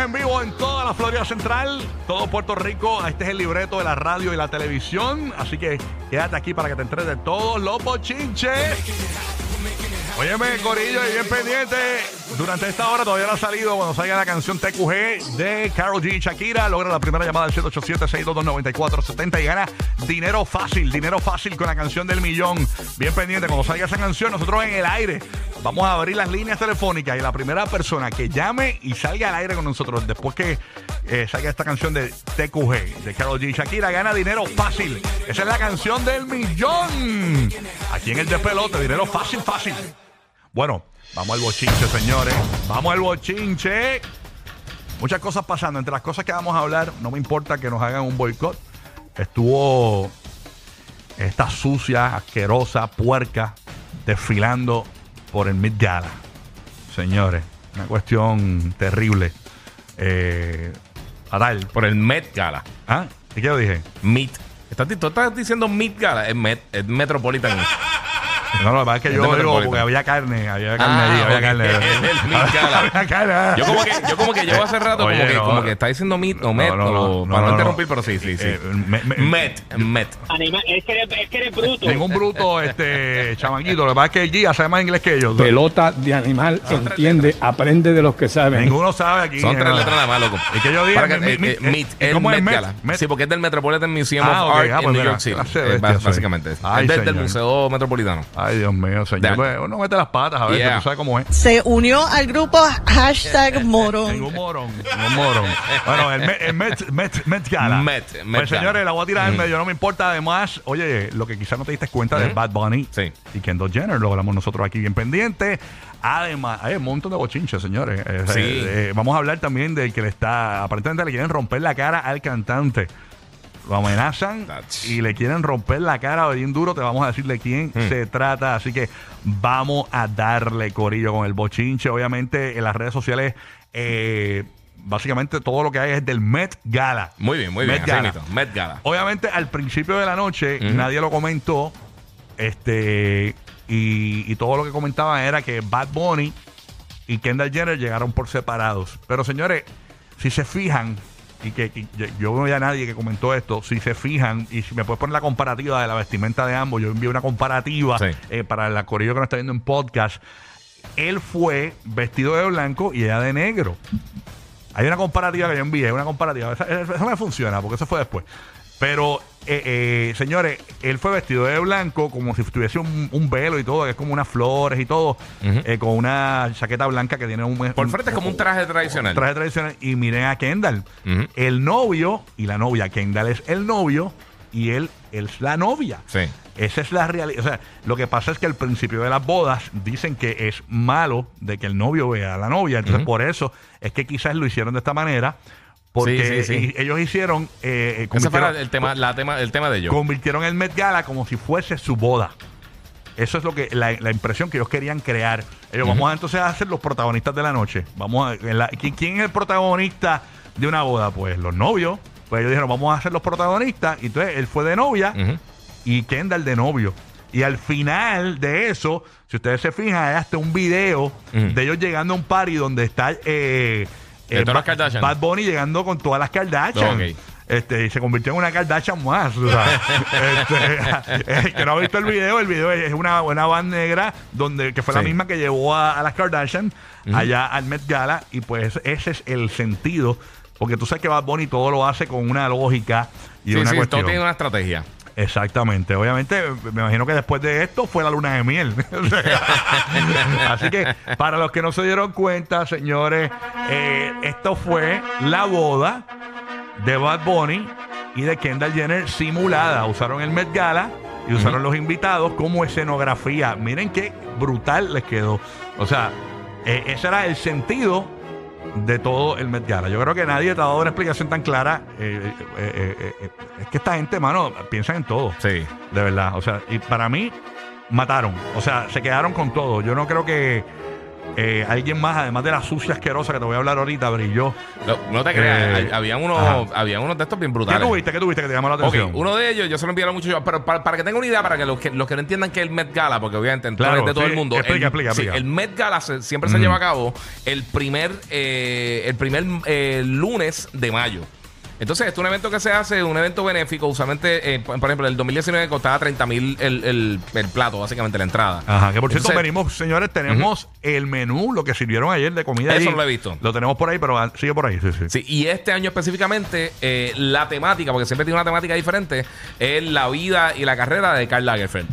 En vivo en toda la Florida Central, todo Puerto Rico. Este es el libreto de la radio y la televisión, así que quédate aquí para que te enteres de todos los bochinches. Óyeme, Corillo, y bien pendiente. Durante esta hora todavía no ha salido cuando salga la canción TQG de Carol G Shakira. Logra la primera llamada al 787-622-9470 y gana dinero fácil, dinero fácil con la canción del millón. Bien pendiente, cuando salga esa canción, nosotros en el aire vamos a abrir las líneas telefónicas y la primera persona que llame y salga al aire con nosotros después que eh, salga esta canción de TQG de Carol G Shakira gana dinero fácil. Esa es la canción del millón. Aquí en el despelote, dinero fácil, fácil. Bueno, vamos al bochinche, señores. Vamos al bochinche. Muchas cosas pasando. Entre las cosas que vamos a hablar, no me importa que nos hagan un boicot. Estuvo esta sucia, asquerosa, puerca, desfilando por el Mid Gala. Señores, una cuestión terrible. Eh, fatal. Por el Met Gala. ¿Ah? ¿Y qué yo dije? Meet. ¿Estás, ¿Tú estás diciendo Met Gala? Es, Met, es Metropolitan. No, no, la verdad es que Es yo digo porque había carne, había carne Ah, allí, había ok. carne. El Mid Gala. Había carne. Yo como que, yo como que llevo hace rato Oye, como, que, no. como que está diciendo Meet o Met, No, no, no, o, no, para no, no, interrumpir, no. pero sí, sí, sí. Eh, me- me- Met, Met. Anima, es, que eres, es que eres bruto. Ningún bruto, este, chamaquito. Lo que pasa es que el Gia sabe más inglés que yo. pelota de animal, entiende, aprende de los que saben. Ninguno sabe aquí. Son tres letras nada más, loco. Y que yo mi- eh, mi- eh, eh, Meet, ¿y el cómo es Met? Sí, porque es del Metropolitan Museum Ah, of ok. Art Ah, en pues New York City. soy. básicamente. Es del. Museo Metropolitano. Ay, Dios mío, señor. Pues, Uno mete las patas a ver, Yeah. tú sabes cómo es. se unió al grupo hashtag Morón. Ningún morón, ningún morón. Bueno, el Met, el Met, Met, Met Gala. Met, Met pues Gala. señores, la voy a tirar en Mm. medio, no me importa. Además, oye, lo que quizás no te diste cuenta de Ujú. Bad Bunny Sí. y Kendall Jenner, lo hablamos nosotros aquí bien pendiente. Además, hay un montón de bochinches, señores. Eh, Sí. eh, vamos a hablar también del que le está, aparentemente le quieren romper la cara al cantante. Lo amenazan That's- y le quieren romper la cara bien duro. Te vamos a decir de quién Hmm. se trata. Así que vamos a darle corillo con el bochinche. Obviamente en las redes sociales, eh, básicamente todo lo que hay es del Met Gala. Muy bien, muy bien. Met Gala. Met Gala. Obviamente al principio de la noche nadie lo comentó. Este y, y todo lo que comentaban era que Bad Bunny y Kendall Jenner llegaron por separados. Pero señores, si se fijan, y que, que yo- no vi a nadie que comentó esto, si se fijan, y si me puedes poner la comparativa de la vestimenta de ambos, yo envié una comparativa Sí. eh, para el corillo que nos está viendo en podcast. Él fue vestido de blanco y ella de negro. Hay una comparativa que yo envié, una comparativa. Esa, esa me funciona porque eso fue después. Pero, eh, eh, señores, él fue vestido de blanco como si tuviese un, un velo y todo, que es como unas flores y todo, eh, con una chaqueta blanca que tiene un... Por frente es como un traje tradicional. traje tradicional. Y miren a Kendall. El novio y la novia. Kendall es el novio y él, él es la novia. Sí. Esa es la realidad. O sea, lo que pasa es que al principio de las bodas dicen que es malo de que el novio vea a la novia. Entonces, por eso es que quizás lo hicieron de esta manera. Porque Sí, sí, sí. y- ellos hicieron. eh, eh, Ese fue el tema, la tema, el tema de ellos. convirtieron el Met Gala como si fuese su boda. Eso es lo que la, la impresión que ellos querían crear. Ellos vamos a, entonces a ser los protagonistas de la noche. Vamos a, en la- ¿quién, quién es el protagonista de una boda? Pues los novios. Pues ellos dijeron, vamos a ser los protagonistas. Y entonces él fue de novia Ujú. y Kendall de novio. Y al final de eso, si ustedes se fijan, hay hasta un video de ellos llegando a un party donde está eh, De todas las Ba- Kardashian. Bad Bunny llegando con todas las Kardashian. Ok. Este, y se convirtió en una Kardashian más. o sea, este, el que no ha visto el video, el video es una, una van negra donde, que fue la Sí. misma que llevó a, a las Kardashian allá al Met Gala. Y pues ese es el sentido. Porque tú sabes que Bad Bunny todo lo hace con una lógica y Sí, una sí, cuestión. todo tiene una estrategia. Exactamente. Obviamente, me imagino que después de esto fue la luna de miel. Así que, para los que no se dieron cuenta, señores, eh, esto fue la boda de Bad Bunny y de Kendall Jenner simulada. Usaron el Met Gala y usaron los invitados como escenografía. Miren qué brutal les quedó. O sea, eh, ese era el sentido de todo el Met Gala. Yo creo que nadie te ha dado una explicación tan clara. Eh, eh, eh, es que esta gente, mano, piensa en todo. Sí. De verdad. O sea, y para mí, mataron. O sea, se quedaron con todo. Yo no creo que eh, alguien más, además de la sucia asquerosa que te voy a hablar ahorita, brilló. No, no te creas, Eh, habían unos, ajá. habían unos de estos bien ¿Qué brutales. tuviste? ¿Qué tuviste que te llamó la atención? uno de ellos, yo se lo enviaron mucho, yo, pero para, para que tengan una idea, para que los que, los que no entiendan que es el Met Gala, porque obviamente en Claro, de todo el mundo. explica, el, explica, sí, explica. el Met Gala se- siempre se lleva a cabo el primer, eh, el primer eh, lunes de mayo. Entonces, este es un evento que se hace, un evento benéfico. Usualmente, eh, por ejemplo, el 2019 costaba 30 mil el, el- el plato, básicamente la entrada. Ajá, que por cierto, venimos, señores, tenemos el menú, lo que sirvieron ayer de comida. Eso lo he visto. Lo tenemos por ahí, pero ah, sigue por ahí, sí, sí. Sí, y este año específicamente, eh, la temática, porque siempre tiene una temática diferente, es la vida y la carrera de Karl Lagerfeld.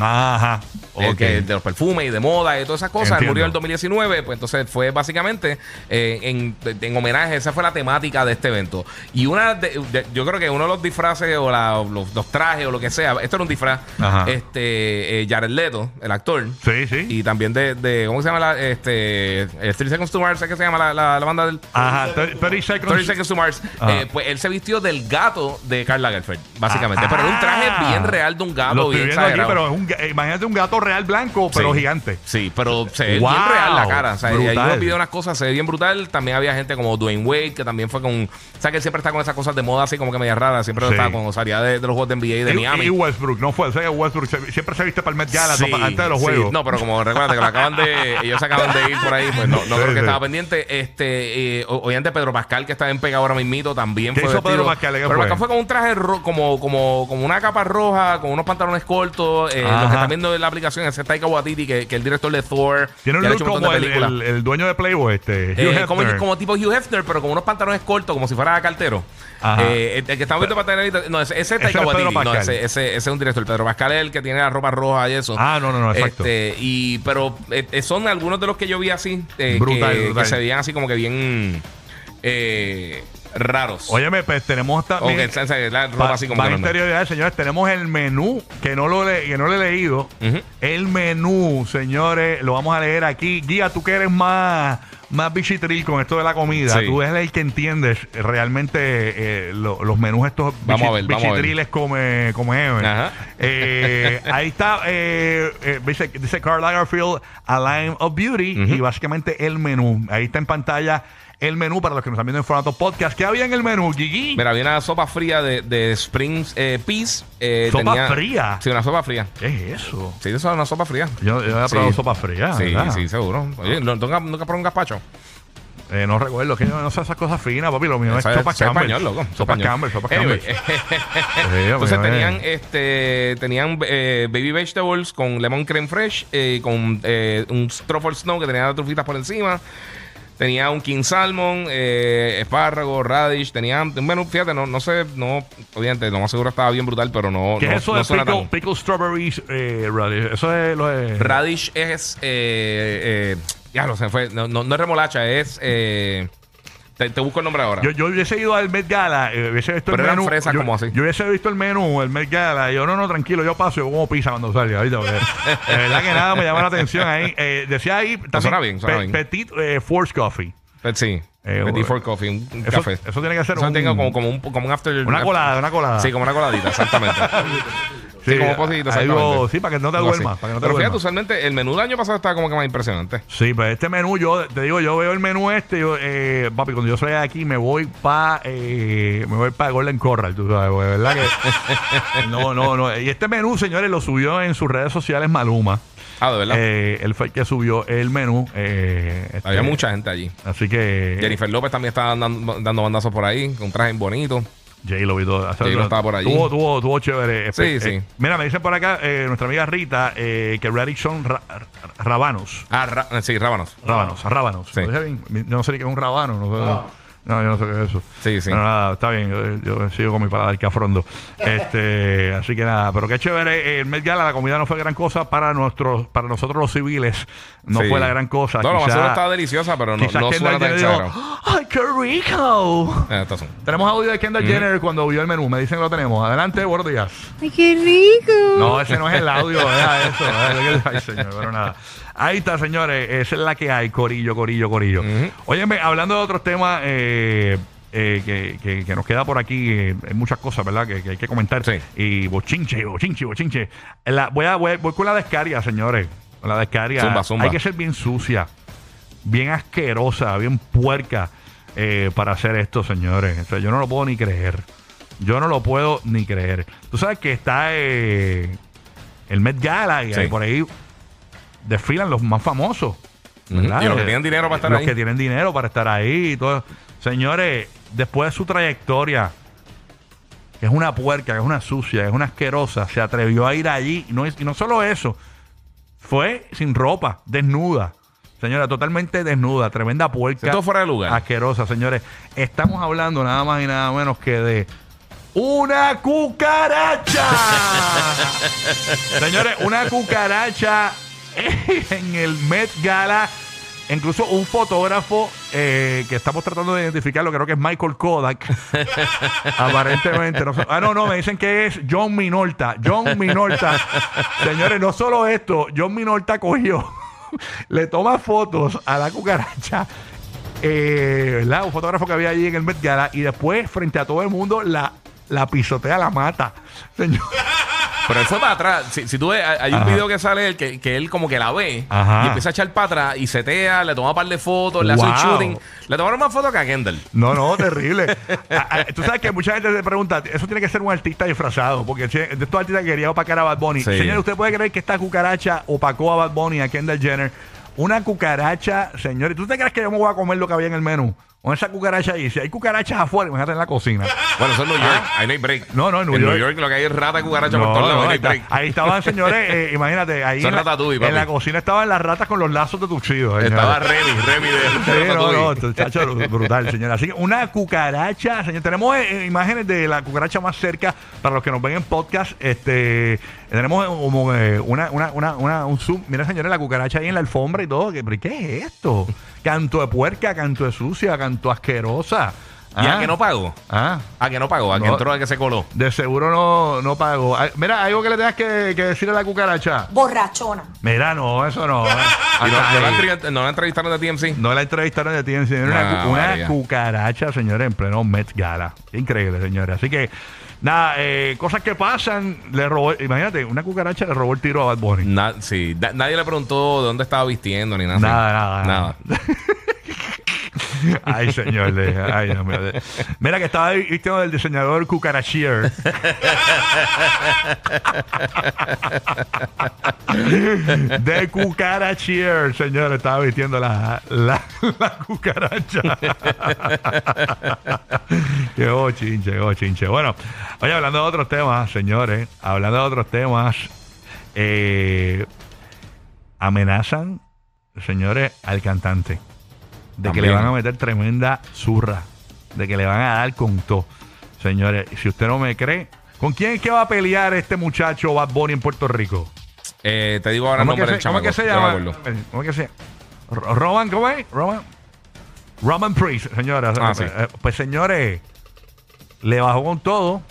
Ajá. El ok. que- de los perfumes y de moda y todas esas cosas. Él murió en el 2019, pues entonces fue básicamente eh, en, en homenaje, esa fue la temática de este evento. Y una de- de- yo creo que uno de los disfraces o la- los, los trajes o lo que sea, esto era un disfraz, Ajá. este eh, Jared Leto, el actor. Sí, sí. Y también de, de- ¿cómo se llama la, este, eh, 30 Seconds to Mars, ¿sabes qué se llama la, la- la banda del... Ajá, 30 seconds. 30 Seconds to Mars. Eh, pues él se vistió del gato de Karl Lagerfeld, básicamente. Ah. pero era un traje bien real de un gato, Lo estoy bien viendo aquí, exagerado. pero es un, eh, imagínate un gato real blanco, pero Sí. gigante. Sí, pero se ve Wow, bien real la cara. O sea, y ahí brutal. pide unas cosas, se ve bien brutal. También había gente como Dwayne Wade, que también fue con. O sea, que él siempre está con esas cosas de moda así como que media raras. Siempre Sí. estaba con salía de, de los juegos de NBA de Y- Miami. Y, Westbrook, no fue. O sea, Westbrook se- siempre se viste para el Met Gala Sí, pa- antes de los juegos. No, pero como recuerda que lo acaban de. Ellos se acaban de ir por ahí, pues no, no creo que estaba pendiente. Este, eh, obviamente Pedro Pascal, que está en pegado ahora mismito, también ¿Qué fue hizo. Pedro Pascal? ¿Qué Pedro fue? Pascal fue con un traje ro- como, como, como una capa roja, con unos pantalones cortos. Eh, Ajá. lo que están viendo en la aplicación es Taika Waititi, que, que es el director de Thor. Tiene un look como el, el- el dueño de Playboy, este. Hugh Eh, como, tipo Hugh Hefner, pero con unos pantalones cortos, como si fuera cartero. Ajá. Eh, el, el que estamos viendo para tener No, ese, ese es Ese Taika Waititi. No, ese, ese, ese es un director. Pedro Pascal es el que tiene la ropa roja y eso. Ah, no, no, no, exacto. Este, y, pero eh, son algunos de los que yo vi así. Brutal, que, brutal. que se veían así como que bien eh, raros. Óyeme, pues tenemos también. que, o sea, la ropa así como normal. interioridades, señores. Tenemos el menú que no lo, le- que no lo he leído. El menú, señores, lo vamos a leer aquí. Guía, tú que eres más, más bichitril con esto de la comida. Sí. Tú eres el que entiendes realmente eh, lo- los menús estos a ver, bichitriles como, eh. Ajá. Eh, ahí está, eh, eh, dice, dice Karl Lagerfeld, A Line of Beauty. Y básicamente el menú. Ahí está en pantalla el menú para los que nos están viendo en formato podcast. ¿Qué había en el menú, Gigi? Mira, había una sopa fría de, de Spring eh, Peas. eh, ¿Sopa tenía- fría? Sí, una sopa fría. ¿Qué es eso? Sí, eso es una sopa fría. Yo, yo había Sí. probado sopa fría. Sí, ¿verdad? sí, seguro. Oye, ¿no- ¿nunca, nunca probó un gazpacho? Eh, no recuerdo, que yo no sé esas cosas finas, papi. Lo mío es sopa eso Campbell. español, loco. Sopa español. Campbell, sopa Anyway, Campbell. Entonces tenían este tenían eh, baby vegetables con lemon creme fresh, eh, con eh, un truffle snow que tenía las trufitas por encima. Tenía un king salmon, eh, espárrago, radish, tenía bueno, fíjate, no, no sé, no, obviamente, lo más seguro estaba bien brutal, pero no, ¿Qué no, es eso no de pickle, pickle strawberries eh, radish? Eso es lo de... Radish es eh, eh, ya lo sé, fue, no, no, no es remolacha, es eh, te, te busco el nombre ahora. Yo, yo hubiese ido al Met Gala, eh, hubiese visto Pero el eran menú. fresas yo, como así. Yo hubiese visto el menú, el Met Gala. Y yo, no, no, tranquilo, yo paso, yo como pizza cuando salga. ¿viste? Porque, de verdad que nada me llama la atención ahí. Eh, decía ahí. también, suena bien, suena bien. Petit eh, Force Coffee. Sí, Eh, Petit for coffee, un, Eso, café. eso tiene que ser Eso un, tenga como, como un, como un after. una colada, una colada. Sí, como una coladita, exactamente. sí, como pocito, algo- sí, para que no te duermas. Para que no te Pero fíjate, duermas. usualmente el menú del año pasado estaba como que más impresionante. Sí, pues este menú, yo te digo, yo veo el menú este, yo, eh, papi, cuando yo salga de aquí me voy para eh, me voy para Golden Corral, tú sabes, porque verdad que no, no, no. Y este menú, señores, lo subió en sus redes sociales Maluma. Ah, de verdad. Eh, él fue el que subió el menú. eh, este, Había mucha gente allí. Así que Jennifer López también estaba dando, dando bandazos por ahí, con traje bonito. Jay lo vi todo. J-Lo estaba por allí. Tuvo, tuvo, tuvo chévere. Sí, Eh, sí. mira, me dicen por acá eh, nuestra amiga Rita eh, que Radish son ra- ra- rabanos. Ah, ra- sí, rábanos. Rábanos, rábanos. Sí. No sé ni qué es un rábano. No sé. No, yo no sé qué es eso. Sí, sí. Pero nada, está bien. Yo, yo sigo con mi paladar cafrondo. Este, así que nada, pero qué chévere. El Met Gala, la comida no fue gran cosa para nuestros, para nosotros los civiles. No Sí. fue la gran cosa. No, la Quizá- basura estaba deliciosa, pero no, no Kendall suena tan Jenner dijo, exagerado. ¡Ay, qué rico! Eh, estas son. Tenemos audio de Kendall Jenner cuando vio el menú. Me dicen que lo tenemos. Adelante, buenos días. ¡Ay, qué rico! No, ese no es el audio, deja eso. Ay, señor, pero nada. Ahí está, señores. Esa es la que hay, Corillo, Corillo, Corillo. Ujú. Óyeme, hablando de otros temas eh, eh, que, que- que nos queda por aquí, eh, hay muchas cosas, ¿verdad? Que, que hay que comentar. Sí. Y bochinche, bochinche, bochinche. La- voy, a, voy, voy con la descaria, señores. Con la descaria. Zumba, zumba. Hay que ser bien sucia, bien asquerosa, bien puerca eh, para hacer esto, señores. O sea, yo no lo puedo ni creer. Yo no lo puedo ni creer. Tú sabes que está eh, el Met Gala y Sí. por ahí desfilan los más famosos. Y los que Eh, tienen dinero para estar los ahí. que tienen dinero para estar ahí y todo. Señores, después de su trayectoria, que es una puerca, que es una sucia, que es una asquerosa, se atrevió a ir allí. Y no, y no solo eso, fue sin ropa, desnuda. Señora, totalmente desnuda, tremenda puerca. Esto fuera de lugar. Asquerosa, señores. Estamos hablando nada más y nada menos que de una cucaracha. señores, una cucaracha en el Met Gala. Incluso un fotógrafo eh, que estamos tratando de identificarlo, creo que es Michael Kodak. Aparentemente. No, ah, no, no, me dicen que es John Minolta. John Minolta. Señores, no solo esto, John Minolta cogió, le toma fotos a la cucaracha. eh, ¿verdad? Un fotógrafo que había allí en el Met Gala y después, frente a todo el mundo, la, la pisotea, la mata. Señor. Pero él fue para atrás. Si, si tú ves, hay un Ajá. video que sale él que, que él como que la ve Ajá. y empieza a echar para atrás y setea, le toma un par de fotos, le hace un Wow. shooting. Le tomaron más fotos que a Kendall. No, no, terrible. Ah, ah, Tú sabes que mucha gente se pregunta, eso tiene que ser un artista disfrazado, porque de estos artistas que quería opacar a Bad Bunny. Sí. Señor, ¿usted puede creer que esta cucaracha opacó a Bad Bunny, a Kendall Jenner? Una cucaracha, señores. ¿Tú te crees que yo me voy a comer lo que había en el menú? Con esa cucaracha ahí. Si hay cucarachas afuera, imagínate en la cocina. Bueno, eso es New York. Ahí no hay break. No, no, en New New York- York lo que hay es rata y cucaracha por todos lados. ahí hay break. ahí estaban, señores, eh, imagínate, ahí Son en la, en la cocina estaban las ratas con los lazos de tuxido. Estaba Remy, Remy de, Sí, no, no, chacho, brutal, señor. Así que una cucaracha, señor. Tenemos eh, eh, imágenes de la cucaracha más cerca para los que nos ven en podcast. Este, tenemos como eh, una, una, una, una- un zoom. Mira, señores, la cucaracha ahí en la alfombra y todo. ¿Qué, ¿qué es esto? Canto de puerca, canto de sucia, canto asquerosa. ¿Y a Ah, que no pagó? Ah, ¿A que no pagó? ¿A que No. entró a que se coló? de seguro no, no pago. Ay, Mira, algo que le tengas que, que decirle a la cucaracha. borrachona. Mira, no, eso no. No, la entrevistaron de TMC. No la entrevistaron de TMC. Era una, Ah, una cucaracha, señores, en pleno Met Gala. Increíble, señores. Así que, nada, eh, cosas que pasan. Le robó, imagínate, una cucaracha le robó el tiro a Bad Bunny. Na- sí, da- nadie le preguntó de dónde estaba vistiendo ni nada. así. Nada, nada, Nada. Ay, señor. de- ay, mío, de- Mira que estaba vistiendo del diseñador Cucarachier. de Cucarachier, señor. Estaba vistiendo la, la, la cucaracha. qué bochinche, qué bochinche. Bueno, oye, hablando de otros temas, señores. Hablando de otros temas. Eh, amenazan, señores, al cantante. De que le van a meter tremenda zurra. De que le van a dar con todo. Señores, si usted no me cree, ¿con quién es que va a pelear este muchacho Bad Bunny en Puerto Rico? Eh, te digo ahora el ¿Cómo, nombre del se, cómo es que se llama? ¿Cómo es que se Ro- Roman, ¿cómo es? Roman. Roman Priest, señora. Ah, sí. Eh, Pues señores, le bajó con todo.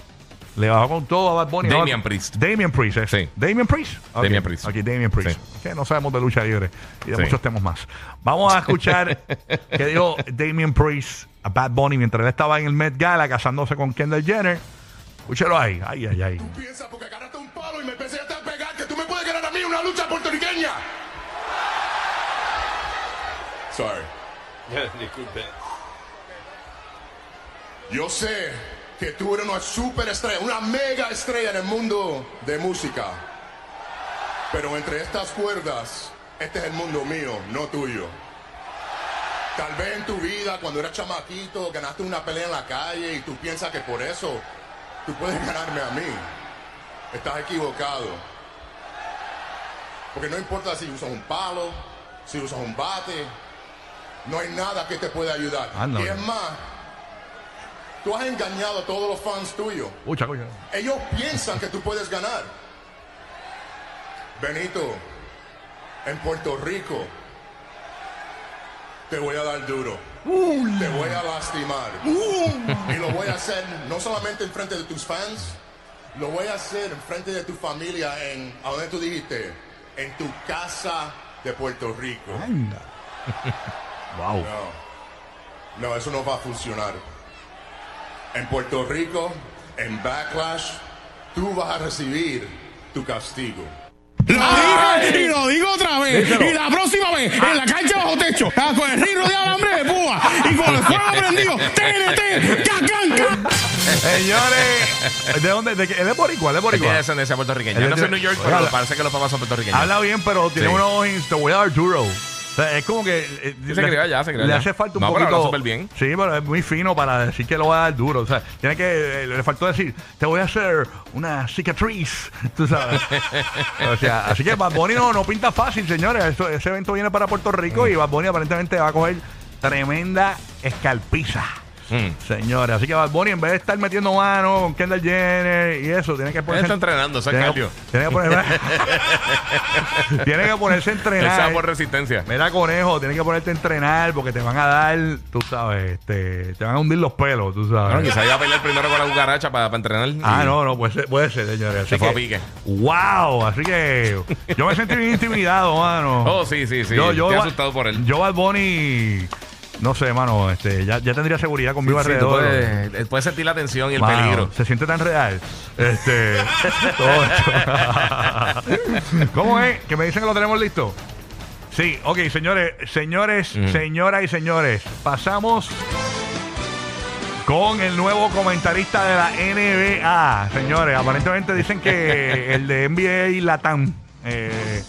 Le bajó con todo a Bad Bunny. Damian Priest. Damian Priest, ¿eh? Sí. Damian Priest. Ok. Damian Priest. Ok, Damian Priest. Sí. Que no sabemos de lucha libre y de Sí. muchos temas más. Vamos a escuchar qué dijo Damian Priest a Bad Bunny mientras él estaba en el Met Gala casándose con Kendall Jenner. Escúchelo ahí. Ay, ay, ay. piensas porque agarraste un palo y me empecé a pegar que tú me puedes ganar a mí una lucha puertorriqueña. Sorry. Yo sé que tú eres una super estrella, una mega estrella en el mundo de música. Pero entre estas cuerdas, este es el mundo mío, no tuyo. Tal vez en tu vida, cuando eras chamaquito, ganaste una pelea en la calle y tú piensas que por eso tú puedes ganarme a mí. Estás equivocado. Porque no importa si usas un palo, si usas un bate, no hay nada que te pueda ayudar. Y es hombre. más, Tú has engañado a todos los fans tuyos. Ucha, coño. Ellos piensan que tú puedes ganar. Benito, en Puerto Rico, te voy a dar duro. Te voy a lastimar. Y lo voy a hacer no solamente en frente de tus fans, lo voy a hacer en frente de tu familia en, ¿a dónde tú dijiste? En tu casa de Puerto Rico. Wow. No, no, eso no va a funcionar. En Puerto Rico, en Backlash, tú vas a recibir tu castigo. Lo dije y lo digo otra vez. Y la próxima vez, en la cancha bajo techo, ah, con el río de alambre de púa y con el fuego prendido, TNT, cacanca. Señores, ¿de dónde? ¿De qué? ¿Es de Boricua? ¿Es de Tiene Boricua? descendencia puertorriqueña. Él Yo no es soy de- New York, Oiga, pero parece que los papás son puertorriqueños. Habla bien, pero tiene Sí. unos te voy a dar duro. O sea, es como que. eh, Sí, se crió allá, se crió Le hace falta un No, pero poquito. habla súper bien. Sí, pero es muy fino para decir que lo va a dar duro. O sea, tiene que. eh, le faltó decir, te voy a hacer una cicatriz. Tú sabes. o sea, así que Bad Bunny no, no pinta fácil, señores. Esto- ese evento viene para Puerto Rico y Bad Bunny aparentemente va a coger tremenda escalpiza. Mm. Señores, así que Bad Bunny en vez de estar metiendo mano con Kendall Jenner y eso, tiene que Él ponerse está entrenando, eso es tiene, cardio. tiene que poner- tiene que ponerse a entrenar. va por resistencia. Mira, conejo, tienes que ponerte a entrenar porque te van a dar, tú sabes, este, te van a hundir los pelos, tú sabes. Bueno, quizá iba a pelear primero con la cucaracha para, para entrenar. Ah, no, no, puede ser, puede ser señores. Así Se fue que, a pique. Wow, así que yo me sentí bien intimidado, mano. Oh, sí, sí, sí. Yo, yo, Estoy asustado por él. Yo, Bad Bunny, no sé, mano, este, ya, ya tendría seguridad conmigo Sí, tú alrededor. puedes, eh, puedes sentir la tensión y el Mano, peligro. Se siente tan real. Este. ¿Cómo es? Que me dicen que lo tenemos listo. Sí, ok, señores, señores, señoras y señores, pasamos con el nuevo comentarista de la NBA. Señores, aparentemente dicen que el de NBA Latam. Eh,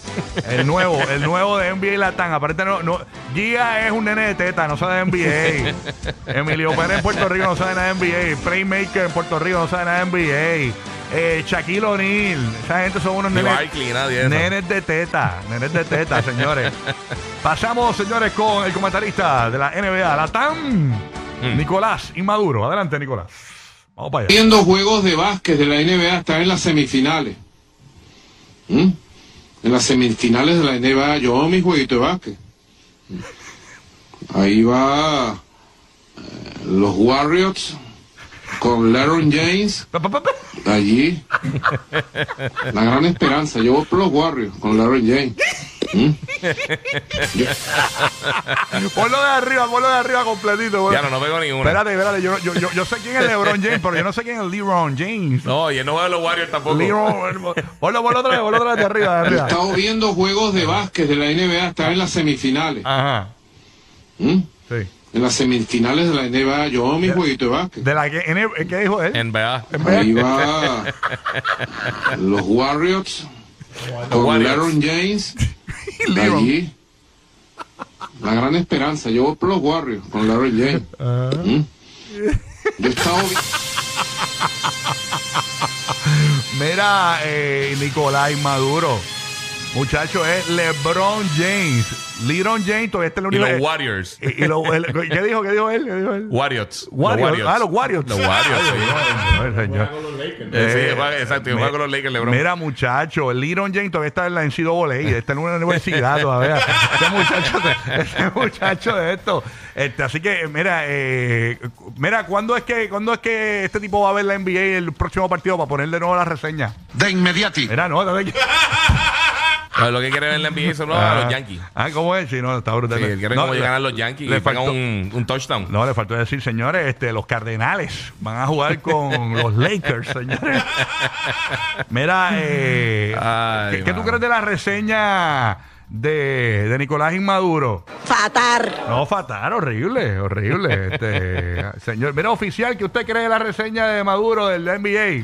el nuevo, el nuevo de NBA Latam. Aparentemente no, no, Gia es un nene de teta, no sabe de NBA. Emilio Pérez en Puerto Rico no sabe nada de NBA. Playmaker en Puerto Rico no sabe nada de NBA. Eh, Shaquille O'Neal, esa gente son unos nenes, nadie nenes de teta, nenes de teta, señores. Pasamos, señores, con el comentarista de la NBA, Latam, Mm. Nicolás Inmaduro. Adelante, Nicolás. Vamos para allá. Viendo juegos de básquet de la NBA, está en las semifinales. ¿Mm? En las semifinales de la NBA, yo hago mi jueguito de básquet. Ahí va eh, los Warriors con LeBron James allí. La gran esperanza. Yo por los Warriors con LeBron James. ¿Mm? Ponlo de arriba, ponlo de arriba completito. Ya no, no pego. Espérate, espérate. Yo, yo, yo, yo sé quién es LeBron James, pero yo no sé quién es LeBron James. No, y él no a los Warriors tampoco. LeBron, ponlo, ponlo otra vez, ponlo otra vez de arriba, de He arriba. estado viendo juegos de básquet de la NBA, está en las semifinales. Ajá. ¿Mm? Sí. En las semifinales de la NBA, yo hago mi jueguito de básquet. De la que, en- ¿Qué dijo él? NBA. Ahí va los Warriors con. LeBron James allí. La gran esperanza. Yo voy por los Warriors con LeBron James. ¿Mm? Yo vi- Mira, eh, Nicolás Maduro. Muchacho, es LeBron James. LeBron James todavía está en la Y los universidad. Warriors. Y, y lo- el- ¿Qué dijo? ¿Qué dijo él? ¿Qué dijo él? Warriors. Warriors. Los Ah, los Warriors. Los Warriors, sí. Señor. Eh, sí, juega- exacto, y juega con los Lakers, LeBron. Mira, muchacho, el LeBron James todavía está en la NCAA, está en una universidad todavía. Este muchacho, de, este muchacho de esto. Este, así que, mira, eh, mira, ¿cuándo es que cuándo es que este tipo va a ver la NBA el próximo partido para poner de nuevo la reseña? De inmediati. Mira, no, dale- Lo que quiere ver en la NBA son los, a los Yankees. Ah, ¿cómo es? Sí, no, está brutal. Sí, él quiere No, como le- llegar a los Yankees le y faltó- un, un touchdown. No, le faltó decir, señores, este, los Cardenales van a jugar con los Lakers, señores. Mira, eh, Ay, ¿qué, qué tú crees de la reseña de, de Nicolás Inmaduro? Fatar. No, fatal, horrible, horrible. Este, señor, mira, oficial, ¿qué usted cree de la reseña de Maduro del NBA?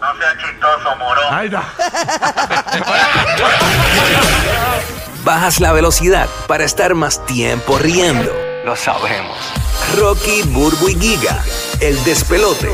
No seas chistoso, morón. Ahí está. Bajas la velocidad para estar más tiempo riendo. Lo sabemos. Rocky, Burbu y Giga, el despelote.